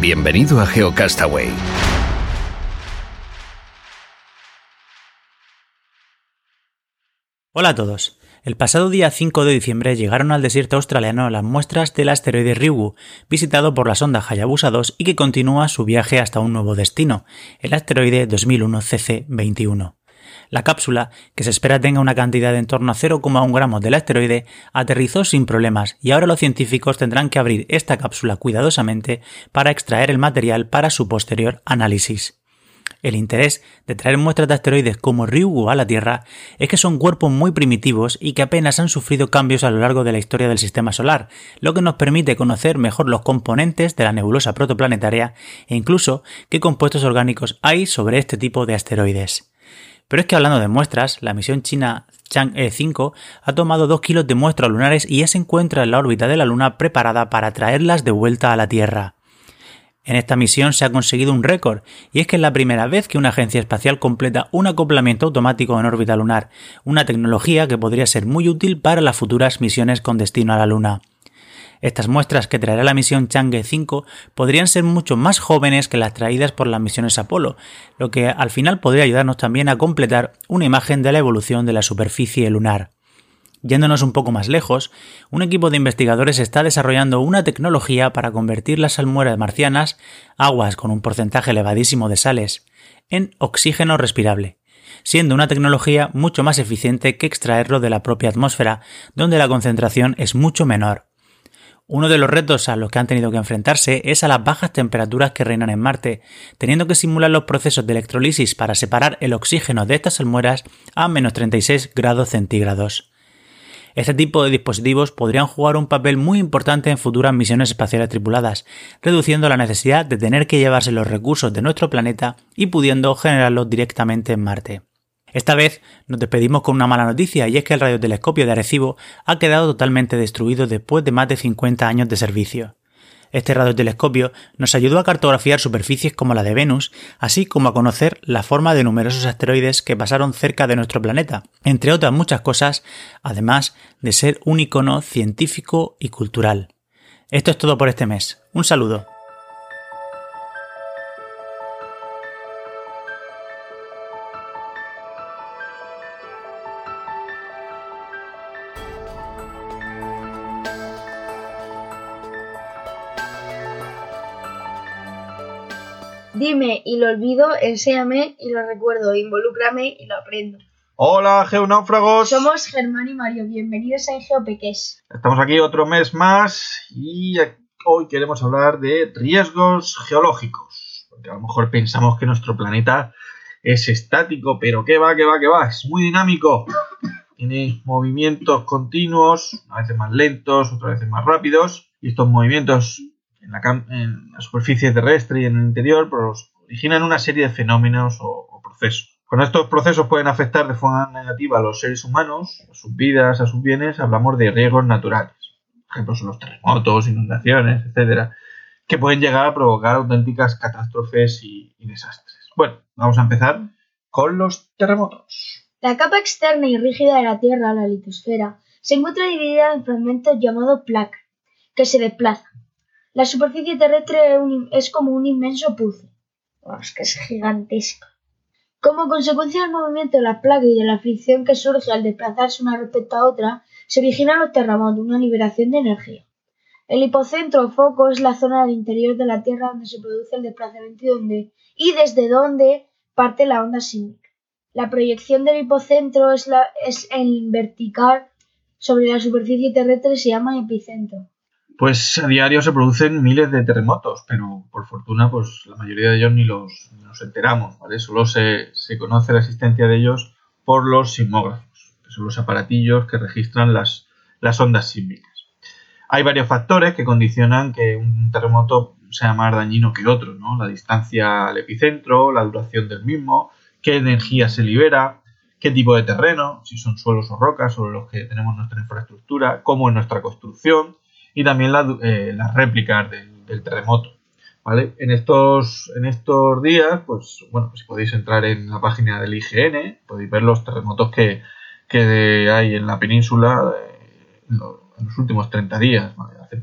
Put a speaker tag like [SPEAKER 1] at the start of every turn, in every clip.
[SPEAKER 1] Bienvenido a GeoCastaway.
[SPEAKER 2] Hola a todos. El pasado día 5 de diciembre llegaron al desierto australiano las muestras del asteroide Ryugu, visitado por la sonda Hayabusa 2 y que continúa su viaje hasta un nuevo destino, el asteroide 2001 CC21. La cápsula, que se espera tenga una cantidad de en torno a 0,1 gramos del asteroide, aterrizó sin problemas y ahora los científicos tendrán que abrir esta cápsula cuidadosamente para extraer el material para su posterior análisis. El interés de traer muestras de asteroides como Ryugu a la Tierra es que son cuerpos muy primitivos y que apenas han sufrido cambios a lo largo de la historia del sistema solar, lo que nos permite conocer mejor los componentes de la nebulosa protoplanetaria e incluso qué compuestos orgánicos hay sobre este tipo de asteroides. Pero es que hablando de muestras, la misión china Chang'e 5 ha tomado 2 kilos de muestras lunares y ya se encuentra en la órbita de la Luna preparada para traerlas de vuelta a la Tierra. En esta misión se ha conseguido un récord, y es que es la primera vez que una agencia espacial completa un acoplamiento automático en órbita lunar, una tecnología que podría ser muy útil para las futuras misiones con destino a la Luna. Estas muestras que traerá la misión Chang'e 5 podrían ser mucho más jóvenes que las traídas por las misiones Apolo, lo que al final podría ayudarnos también a completar una imagen de la evolución de la superficie lunar. Yéndonos un poco más lejos, un equipo de investigadores está desarrollando una tecnología para convertir las salmueras marcianas, aguas con un porcentaje elevadísimo de sales, en oxígeno respirable, siendo una tecnología mucho más eficiente que extraerlo de la propia atmósfera, donde la concentración es mucho menor. Uno de los retos a los que han tenido que enfrentarse es a las bajas temperaturas que reinan en Marte, teniendo que simular los procesos de electrolisis para separar el oxígeno de estas salmueras a menos 36 grados centígrados. Este tipo de dispositivos podrían jugar un papel muy importante en futuras misiones espaciales tripuladas, reduciendo la necesidad de tener que llevarse los recursos de nuestro planeta y pudiendo generarlos directamente en Marte. Esta vez nos despedimos con una mala noticia y es que el radiotelescopio de Arecibo ha quedado totalmente destruido después de más de 50 años de servicio. Este radiotelescopio nos ayudó a cartografiar superficies como la de Venus, así como a conocer la forma de numerosos asteroides que pasaron cerca de nuestro planeta, entre otras muchas cosas, además de ser un icono científico y cultural. Esto es todo por este mes. Un saludo.
[SPEAKER 3] Y lo olvido, enséñame y lo recuerdo, involúcrame y lo aprendo.
[SPEAKER 4] Hola, geonáufragos.
[SPEAKER 3] Somos Germán y Mario, bienvenidos a Geopeques.
[SPEAKER 4] Estamos aquí otro mes más y hoy queremos hablar de riesgos geológicos. Porque a lo mejor pensamos que nuestro planeta es estático, pero que va, que va, que va, es muy dinámico. Tiene movimientos continuos, a veces más lentos, otras veces más rápidos, y estos movimientos en la, superficie terrestre y en el interior, pues originan una serie de fenómenos o, procesos. Cuando estos procesos pueden afectar de forma negativa a los seres humanos, a sus vidas, a sus bienes, hablamos de riesgos naturales. Por ejemplo, son los terremotos, inundaciones, etcétera, que pueden llegar a provocar auténticas catástrofes y, y desastres. Bueno, vamos a empezar con los terremotos.
[SPEAKER 3] La capa externa y rígida de la Tierra, la litosfera, se encuentra dividida en fragmentos llamados placa, que se desplazan. La superficie terrestre es como un inmenso puzzle. es que es gigantesco. Como consecuencia del movimiento de las placas y de la fricción que surge al desplazarse una respecto a otra, se originan los terremotos, una liberación de energía. El hipocentro o foco es la zona del interior de la Tierra donde se produce el desplazamiento y, donde, y desde donde parte la onda sísmica. La proyección del hipocentro es, la, es vertical sobre la superficie terrestre se llama epicentro
[SPEAKER 4] pues a diario se producen miles de terremotos, pero por fortuna pues la mayoría de ellos ni los nos enteramos, ¿vale? Solo se, se, conoce la existencia de ellos por los sismógrafos. que son los aparatillos que registran las, las ondas sísmicas. Hay varios factores que condicionan que un terremoto sea más dañino que otro, ¿no? La distancia al epicentro, la duración del mismo, qué energía se libera, qué tipo de terreno, si son suelos o rocas sobre los que tenemos nuestra infraestructura, cómo es nuestra construcción y también eh, las réplicas del, terremoto. ¿vale? En, estos, en estos días, pues bueno, si podéis entrar en la página del IGN, podéis ver los terremotos que, hay en la península eh, en, los, últimos 30 días. Hace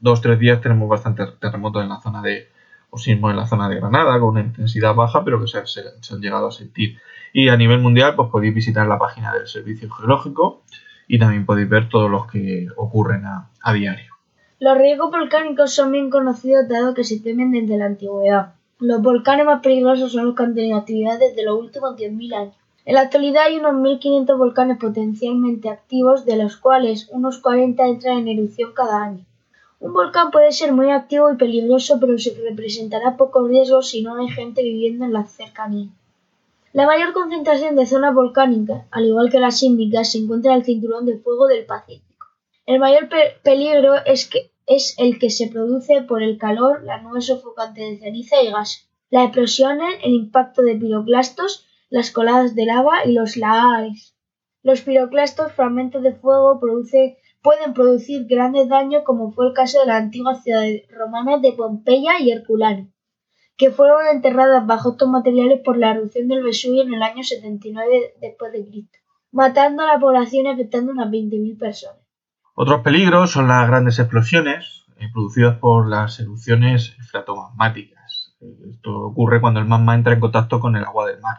[SPEAKER 4] dos o tres días tenemos bastantes terremotos en la zona de, o sismos en la zona de Granada, con una intensidad baja, pero que se, se han llegado a sentir. Y a nivel mundial, pues podéis visitar la página del Servicio Geológico y también podéis ver todos los que ocurren a, diario.
[SPEAKER 3] Los riesgos volcánicos son bien conocidos dado que se temen desde la antigüedad. Los volcanes más peligrosos son los que han tenido actividad desde los últimos 10.000 años. En la actualidad hay unos 1.500 volcanes potencialmente activos, de los cuales unos 40 entran en erupción cada año. Un volcán puede ser muy activo y peligroso, pero se representará pocos riesgos si no hay gente viviendo en las cercanías. La mayor concentración de zonas volcánicas, al igual que las sísmicas, se encuentra en el cinturón de fuego del Pacífico. El mayor peligro es, que, es el que se produce por el calor, las nubes sofocantes de ceniza y gas, las explosiones, el impacto de piroclastos, las coladas de lava y los lahares. Los piroclastos, fragmentos de fuego, pueden producir grandes daños como fue el caso de las antiguas ciudades romanas de Pompeya y Herculano que fueron enterradas bajo estos materiales por la erupción del Vesubio en el año 79 después de Cristo, matando a la población y afectando a unas 20.000 personas.
[SPEAKER 4] Otros peligros son las grandes explosiones eh, producidas por las erupciones fratomagmáticas. Esto ocurre cuando el magma entra en contacto con el agua del mar.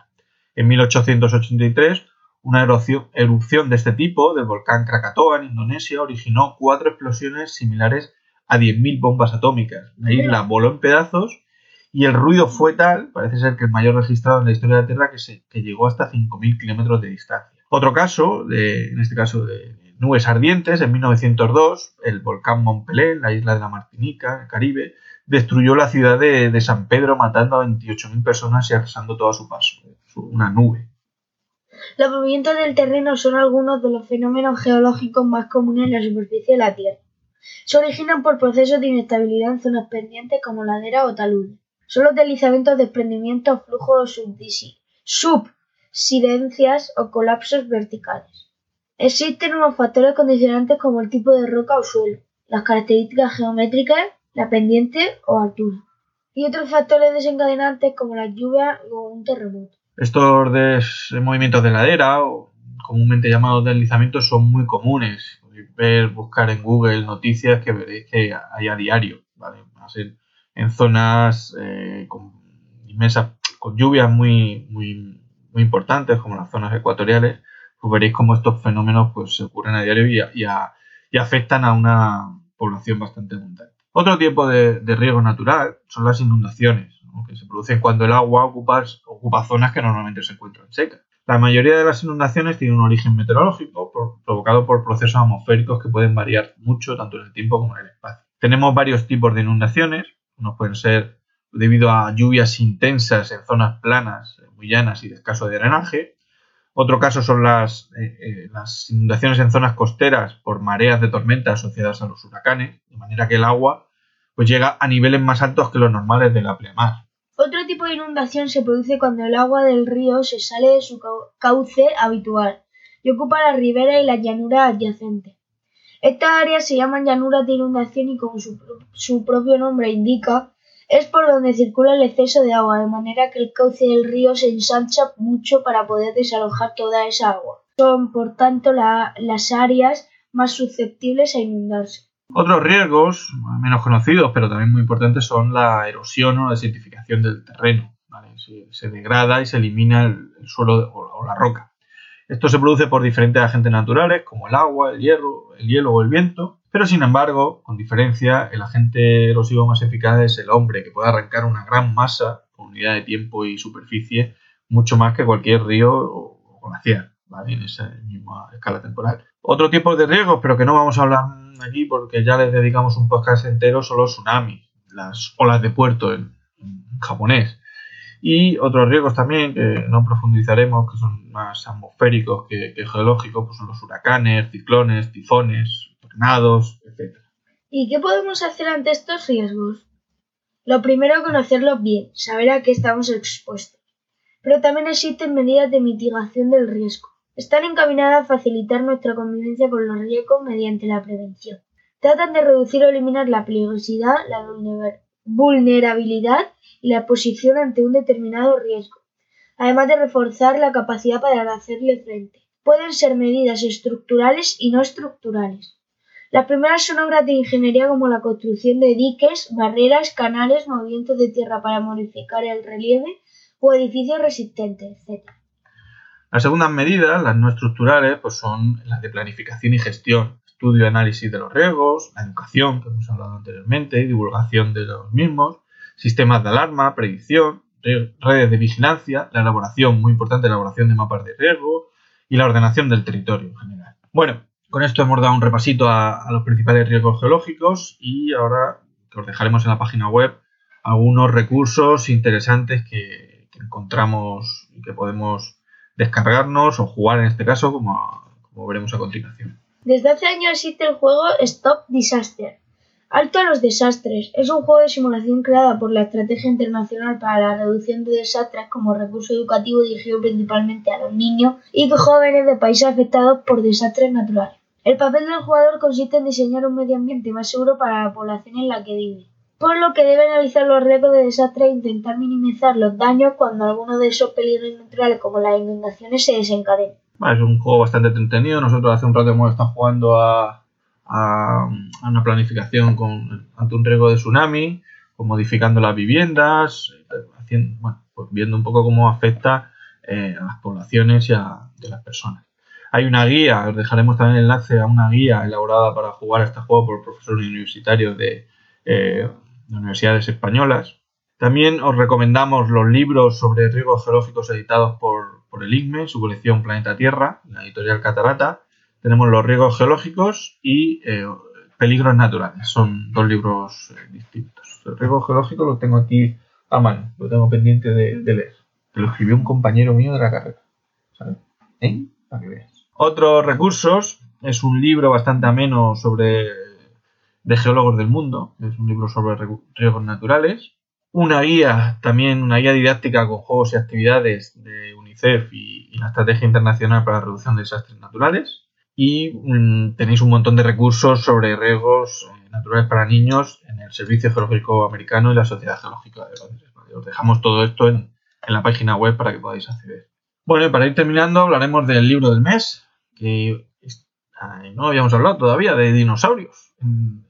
[SPEAKER 4] En 1883, una erupción de este tipo, del volcán Krakatoa en Indonesia, originó cuatro explosiones similares a 10.000 bombas atómicas. La isla voló en pedazos y el ruido fue tal, parece ser que el mayor registrado en la historia de la Tierra, que, se, que llegó hasta 5.000 kilómetros de distancia. Otro caso, de, en este caso de nubes ardientes, en 1902, el volcán Montpelé, en la isla de la Martinica, el Caribe, destruyó la ciudad de, San Pedro, matando a 28.000 personas y arrasando todo a su paso. Una nube.
[SPEAKER 3] Los movimientos del terreno son algunos de los fenómenos geológicos más comunes en la superficie de la Tierra. Se originan por procesos de inestabilidad en zonas pendientes como laderas o taludes. Son los deslizamientos, desprendimientos, flujos subsidencias o colapsos verticales. Existen unos factores condicionantes como el tipo de roca o suelo, las características geométricas, la pendiente o altura, y otros factores desencadenantes como la lluvia o un terremoto.
[SPEAKER 4] Estos movimientos de ladera, comúnmente llamados deslizamientos, son muy comunes. Podéis ver, buscar en Google noticias que veréis que hay a diario. ¿vale? En zonas eh, con inmensas, con lluvias muy, muy, muy importantes, como las zonas ecuatoriales, pues veréis cómo estos fenómenos pues, se ocurren a diario y, y, afectan a una población bastante abundante. Otro tipo de, riesgo natural son las inundaciones, que se producen cuando el agua ocupa, ocupa zonas que normalmente se encuentran secas. La mayoría de las inundaciones tienen un origen meteorológico provocado por procesos atmosféricos que pueden variar mucho tanto en el tiempo como en el espacio. Tenemos varios tipos de inundaciones, unos pueden ser debido a lluvias intensas en zonas planas, muy llanas y de escaso drenaje. Otro caso son las, eh, eh, las inundaciones en zonas costeras por mareas de tormenta asociadas a los huracanes, de manera que el agua pues llega a niveles más altos que los normales de la pleamar.
[SPEAKER 3] Otro tipo de inundación se produce cuando el agua del río se sale de su cauce habitual y ocupa la ribera y la llanura adyacente. Estas áreas se llaman llanuras de inundación y como su, propio nombre indica, es por donde circula el exceso de agua, de manera que el cauce del río se ensancha mucho para poder desalojar toda esa agua. Son, por tanto, las áreas más susceptibles a inundarse.
[SPEAKER 4] Otros riesgos, menos conocidos, pero también muy importantes, son la erosión o la desertificación del terreno. Se, degrada y se elimina el, suelo o la roca. Esto se produce por diferentes agentes naturales como el agua, el hierro, el hielo o el viento, pero sin embargo, con diferencia, el agente erosivo más eficaz es el hombre, que puede arrancar una gran masa con unidad de tiempo y superficie mucho más que cualquier río o glaciar, ¿vale? En esa misma escala temporal. Otro tipo de riesgos, pero que no vamos a hablar aquí porque ya les dedicamos un podcast entero, son los tsunamis, las olas de puerto en japonés. Y otros riesgos también, que no profundizaremos, que son más atmosféricos que, geológicos, pues son los huracanes, ciclones, tifones, tornados, etc.
[SPEAKER 3] ¿Y qué podemos hacer ante estos riesgos? Lo primero, conocerlos bien, saber a qué estamos expuestos. Pero también existen medidas de mitigación del riesgo. Están encaminadas a facilitar nuestra convivencia con los riesgos mediante la prevención. Tratan de reducir o eliminar la peligrosidad, la vulnerabilidad y la exposición ante un determinado riesgo, además de reforzar la capacidad para hacerle frente. Pueden ser medidas estructurales y no estructurales. Las primeras son obras de ingeniería como la construcción de diques, barreras, canales, movimientos de tierra para modificar el relieve o edificios resistentes, etc.
[SPEAKER 4] Las segundas medidas, las no estructurales, pues son las de planificación y gestión, estudio y análisis de los riesgos, la educación, que hemos hablado anteriormente, divulgación de los mismos, sistemas de alarma, predicción, redes de vigilancia, la elaboración, muy importante, la elaboración de mapas de riesgo y la ordenación del territorio en general. Bueno, con esto hemos dado un repasito a, los principales riesgos geológicos y ahora os dejaremos en la página web algunos recursos interesantes que, encontramos y que podemos descargarnos o jugar en este caso, como veremos a continuación.
[SPEAKER 3] Desde hace años existe el juego Stop Disaster, Alto a los desastres es un juego de simulación creada por la Estrategia Internacional para la Reducción de Desastres como recurso educativo dirigido principalmente a los niños y jóvenes de países afectados por desastres naturales. El papel del jugador consiste en diseñar un medio ambiente más seguro para la población en la que vive, por lo que debe analizar los riesgos de desastre e intentar minimizar los daños cuando alguno de esos peligros naturales como las inundaciones se desencadenen.
[SPEAKER 4] Es un juego bastante entretenido. Nosotros hace un rato hemos estado jugando a, a, una planificación con, ante un riesgo de tsunami, pues modificando las viviendas, haciendo, pues viendo un poco cómo afecta eh, a las poblaciones y a, las personas. Hay una guía, os dejaremos también el enlace a una guía elaborada para jugar a este juego por profesores universitarios de, eh, de universidades españolas. También os recomendamos los libros sobre riesgos geológicos editados por, por el IGME, su colección Planeta Tierra, la editorial Catarata, tenemos los riesgos geológicos y eh, peligros naturales. Son dos libros eh, distintos. El riesgo geológico lo tengo aquí a mano, lo tengo pendiente de, leer. lo escribió un compañero mío de la carrera. ¿Sabes? ¿Eh? Para que veas. Otros recursos es un libro bastante ameno sobre de geólogos del mundo, es un libro sobre riesgos naturales. Una guía, también una guía didáctica con juegos y actividades de UNICEF y, y la Estrategia Internacional para la Reducción de Desastres Naturales y mm, tenéis un montón de recursos sobre riesgos eh, naturales para niños en el Servicio Geológico Americano y la Sociedad Geológica de Londres. Os dejamos todo esto en, la página web para que podáis acceder. Bueno, y para ir terminando hablaremos del libro del mes, que no habíamos hablado todavía de dinosaurios en,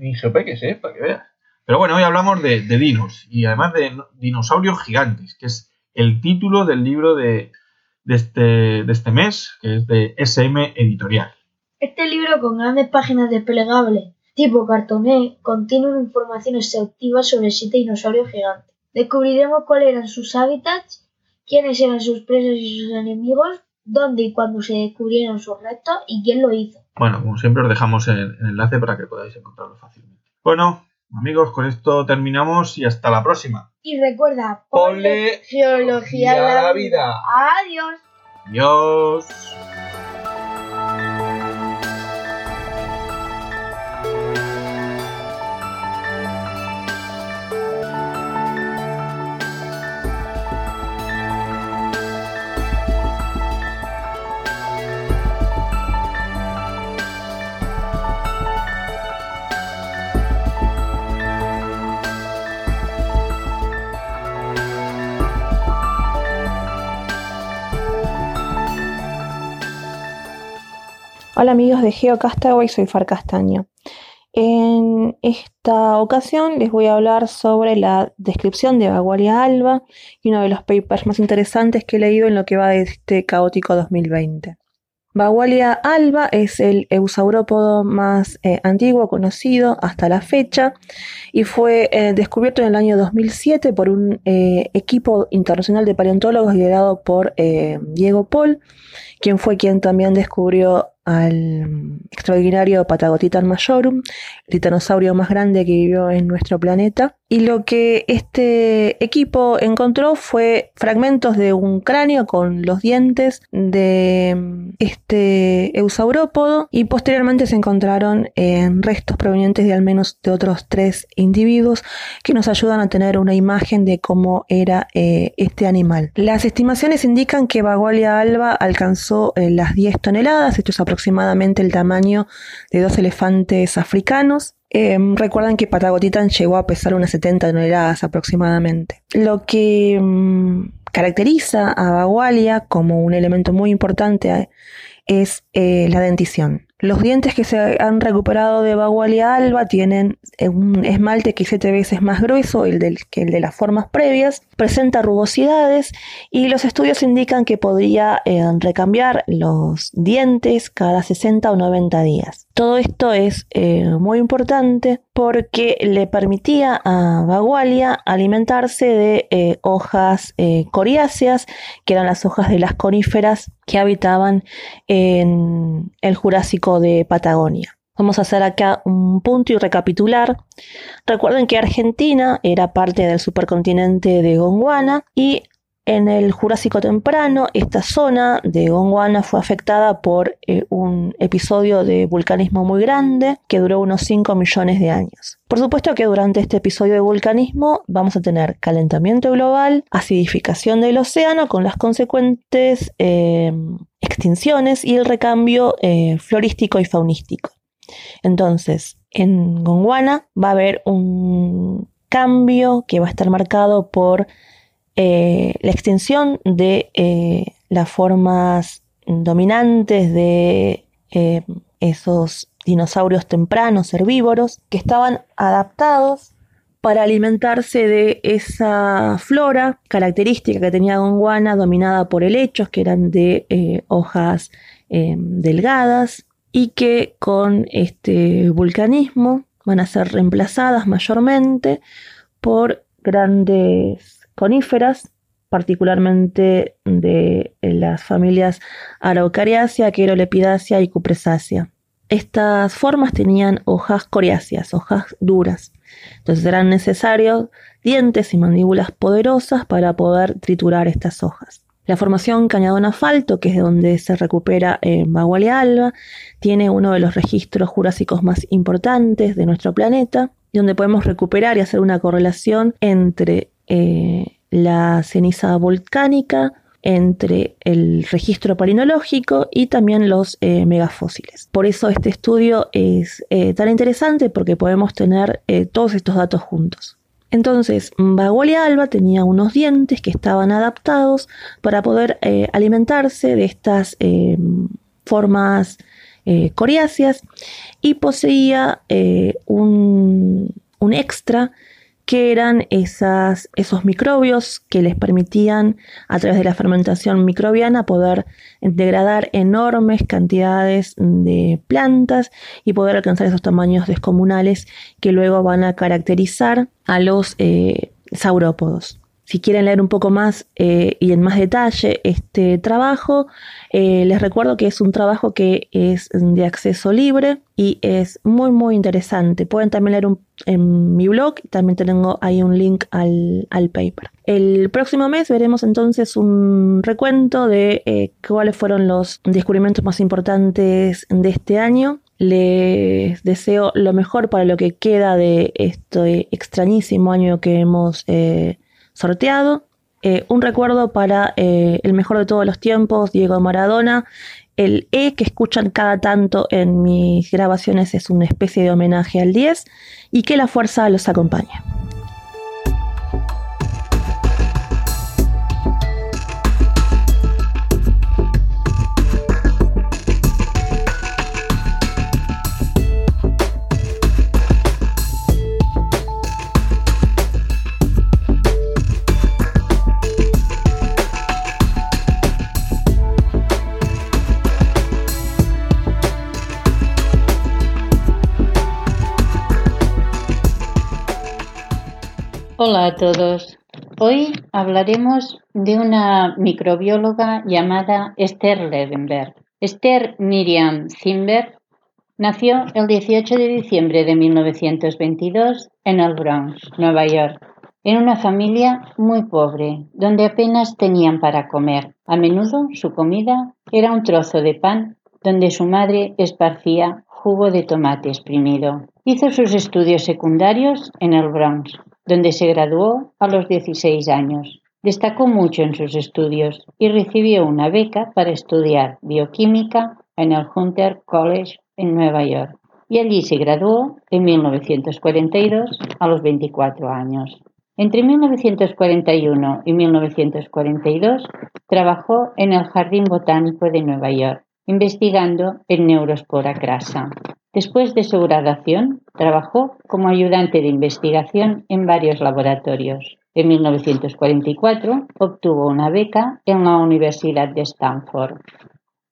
[SPEAKER 4] en Geopeques, ¿eh? para que veas. Pero bueno, hoy hablamos de, de dinos y además de dinosaurios gigantes, que es el título del libro de, de este, de este mes, que es de SM Editorial.
[SPEAKER 3] Este libro con grandes páginas desplegables tipo cartoné contiene una información exhaustiva sobre siete dinosaurios gigantes. Descubriremos cuáles eran sus hábitats, quiénes eran sus presas y sus enemigos, dónde y cuándo se descubrieron sus restos y quién lo hizo.
[SPEAKER 4] Bueno, como siempre os dejamos el, el enlace para que podáis encontrarlo fácilmente. Bueno, amigos, con esto terminamos y hasta la próxima.
[SPEAKER 3] Y recuerda,
[SPEAKER 4] ponle geología a la vida.
[SPEAKER 3] Adiós.
[SPEAKER 4] Adiós.
[SPEAKER 5] Hola amigos de GeoCastaway, soy Far Castaño. En esta ocasión les voy a hablar sobre la descripción de Bagualia alba y uno de los papers más interesantes que he leído en lo que va de este caótico 2020. Bagualia alba es el eusaurópodo más eh, antiguo conocido hasta la fecha y fue eh, descubierto en el año 2007 por un eh, equipo internacional de paleontólogos liderado por Diego Paul, quien fue quien también descubrió al extraordinario Patagotitan majorum, el titanosaurio más grande que vivió en nuestro planeta. Y lo que este equipo encontró fue fragmentos de un cráneo con los dientes de este eusaurópodo y posteriormente se encontraron en restos provenientes de al menos de otros tres individuos que nos ayudan a tener una imagen de cómo era eh, este animal. Las estimaciones indican que Bagualia alba alcanzó eh, las 10 toneladas, esto es aproximadamente el tamaño de dos elefantes africanos. Em, recuerdan que Patagotitan llegó a pesar unas 70 toneladas aproximadamente. Lo que em, caracteriza a Bagualia como un elemento muy importante eh, es la dentición. Los dientes que se han recuperado de Bagualia alba tienen eh, un esmalte que es siete veces más grueso que el de las formas previas, presenta rugosidades y los estudios indican que podría eh, recambiar los dientes cada 60 o 90 días. Todo esto es eh, muy importante porque le permitía a Bagualia alimentarse de eh, hojas eh, coriáceas, que eran las hojas de las coníferas que habitaban en el Jurásico de Patagonia. Vamos a hacer acá un punto y recapitular. Recuerden que Argentina era parte del supercontinente de Gondwana y en el Jurásico temprano, esta zona de Gondwana fue afectada por eh, un episodio de vulcanismo muy grande que duró unos 5 millones de años. Por supuesto que durante este episodio de vulcanismo vamos a tener calentamiento global, acidificación del océano con las consecuentes em, extinciones y el recambio eh, florístico y faunístico. Entonces, en Gondwana va a haber un cambio que va a estar marcado por eh, la extinción de eh, las formas dominantes de eh, esos dinosaurios tempranos herbívoros que estaban adaptados para alimentarse de esa flora característica que tenía Gondwana dominada por helechos que eran de hojas delgadas y que con este vulcanismo van a ser reemplazadas mayormente por grandes coníferas, particularmente de las familias Araucariaceae, Querolepidaceae y Cupresácea. Estas formas tenían hojas coriáceas, hojas duras. Entonces eran necesarios dientes y mandíbulas poderosas para poder triturar estas hojas. La formación cañadón-asfalto, que es de donde se recupera en Bagualia alba, tiene uno de los registros jurásicos más importantes de nuestro planeta, donde podemos recuperar y hacer una correlación entre eh, la ceniza volcánica, entre el registro palinológico y también los eh, megafósiles. Por eso este estudio es eh, tan interesante porque podemos tener todos estos datos juntos. Entonces, Bagolia alba tenía unos dientes que estaban adaptados para poder alimentarse de estas formas coriáceas y poseía un, un extra que eran esos microbios que les permitían a través de la fermentación microbiana poder degradar enormes cantidades de plantas y poder alcanzar esos tamaños descomunales que luego van a caracterizar a los eh, saurópodos. Si quieren leer un poco más eh, y en más detalle este trabajo, eh, les recuerdo que es un trabajo que es de acceso libre y es muy muy interesante. Pueden también leer en mi blog, también tengo ahí un link al, paper. El próximo mes veremos entonces un recuento de eh, cuáles fueron los descubrimientos más importantes de este año les deseo lo mejor para lo que queda de este extrañísimo año que hemos sorteado. Eh, un recuerdo para eh, el mejor de todos los tiempos, Diego Maradona. El E que escuchan cada tanto en mis grabaciones es una especie de homenaje al 10 y que la fuerza los acompañe.
[SPEAKER 6] Hola a todos. Hoy hablaremos de una microbióloga llamada Esther Levenberg. Esther Miriam Zimber nació el 18 de diciembre de 1922 en el Bronx, Nueva York, en una familia muy pobre, donde apenas tenían para comer. A menudo su comida era un trozo de pan donde su madre esparcía jugo de tomate exprimido. Hizo sus estudios secundarios en el Bronx, donde se graduó a los 16 años. Destacó mucho en sus estudios y recibió una beca para estudiar bioquímica en el Hunter College en Nueva York y allí se graduó en 1942 a los 24 años. Entre 1941 y 1942 trabajó en el Jardín Botánico de Nueva York, investigando en Neurospora crasa. Después de su graduación, trabajó como ayudante de investigación en varios laboratorios. En 1944 obtuvo una beca en la Universidad de Stanford.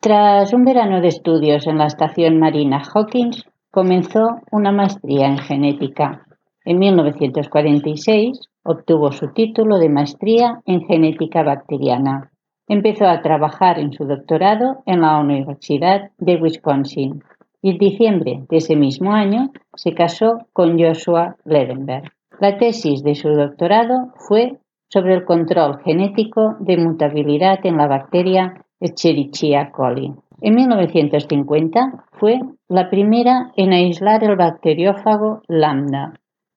[SPEAKER 6] Tras un verano de estudios en la estación marina Hawkins, comenzó una maestría en genética. En 1946 obtuvo su título de maestría en genética bacteriana. Empezó a trabajar en su doctorado en la Universidad de Wisconsin y en diciembre de ese mismo año se casó con Joshua Ledenberg. La tesis de su doctorado fue sobre el control genético de mutabilidad en la bacteria Escherichia coli. En 1950 fue la primera en aislar el bacteriófago lambda,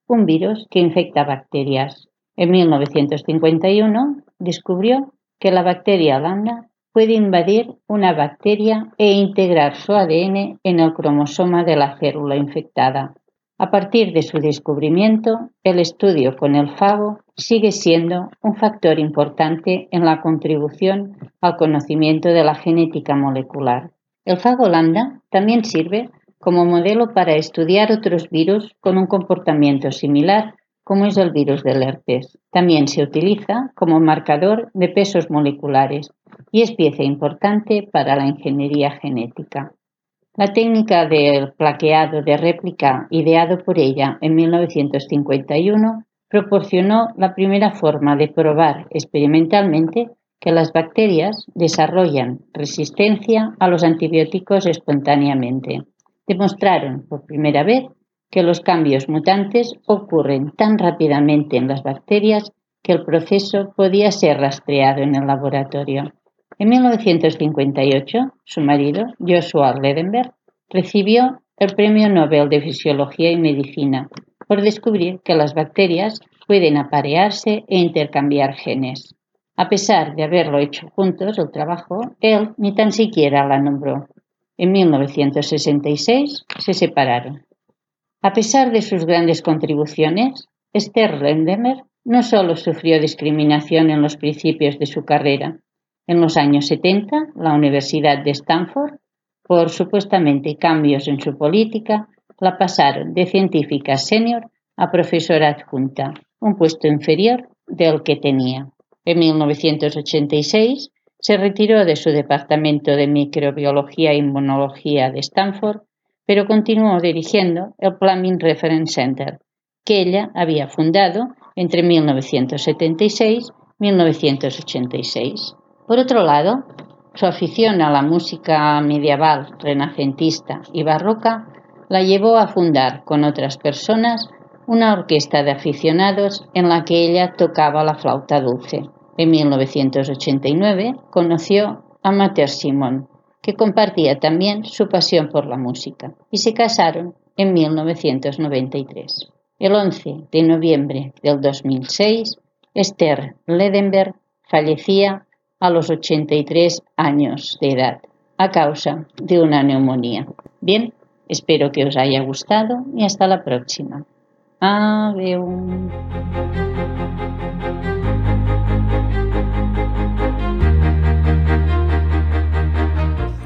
[SPEAKER 6] un virus que infecta bacterias. En 1951 descubrió que la bacteria lambda puede invadir una bacteria e integrar su ADN en el cromosoma de la célula infectada. A partir de su descubrimiento, el estudio con el fago sigue siendo un factor importante en la contribución al conocimiento de la genética molecular. El fago lambda también sirve como modelo para estudiar otros virus con un comportamiento similar como es el virus del herpes. También se utiliza como marcador de pesos moleculares y es pieza importante para la ingeniería genética. La técnica del plaqueado de réplica, ideado por ella en 1951, proporcionó la primera forma de probar experimentalmente que las bacterias desarrollan resistencia a los antibióticos espontáneamente. Demostraron por primera vez que los cambios mutantes ocurren tan rápidamente en las bacterias que el proceso podía ser rastreado en el laboratorio. En 1958, su marido, Joshua Ledenberg, recibió el Premio Nobel de Fisiología y Medicina por descubrir que las bacterias pueden aparearse e intercambiar genes. A pesar de haberlo hecho juntos el trabajo, él ni tan siquiera la nombró. En 1966 se separaron. A pesar de sus grandes contribuciones, Esther Lendemer no solo sufrió discriminación en los principios de su carrera. En los años 70, la Universidad de Stanford, por supuestamente cambios en su política, la pasaron de científica senior a profesora adjunta, un puesto inferior del que tenía. En 1986 se retiró de su departamento de microbiología e inmunología de Stanford pero continuó dirigiendo el Plumbing Reference Center, que ella había fundado entre 1976 y 1986. Por otro lado, su afición a la música medieval, renacentista y barroca la llevó a fundar con otras personas una orquesta de aficionados en la que ella tocaba la flauta dulce. En 1989 conoció a Mater Simon, que compartía también su pasión por la música, y se casaron en 1993. El 11 de noviembre del 2006, Esther Ledenberg fallecía a los 83 años de edad a causa de una neumonía. Bien, espero que os haya gustado y hasta la próxima. Adiós.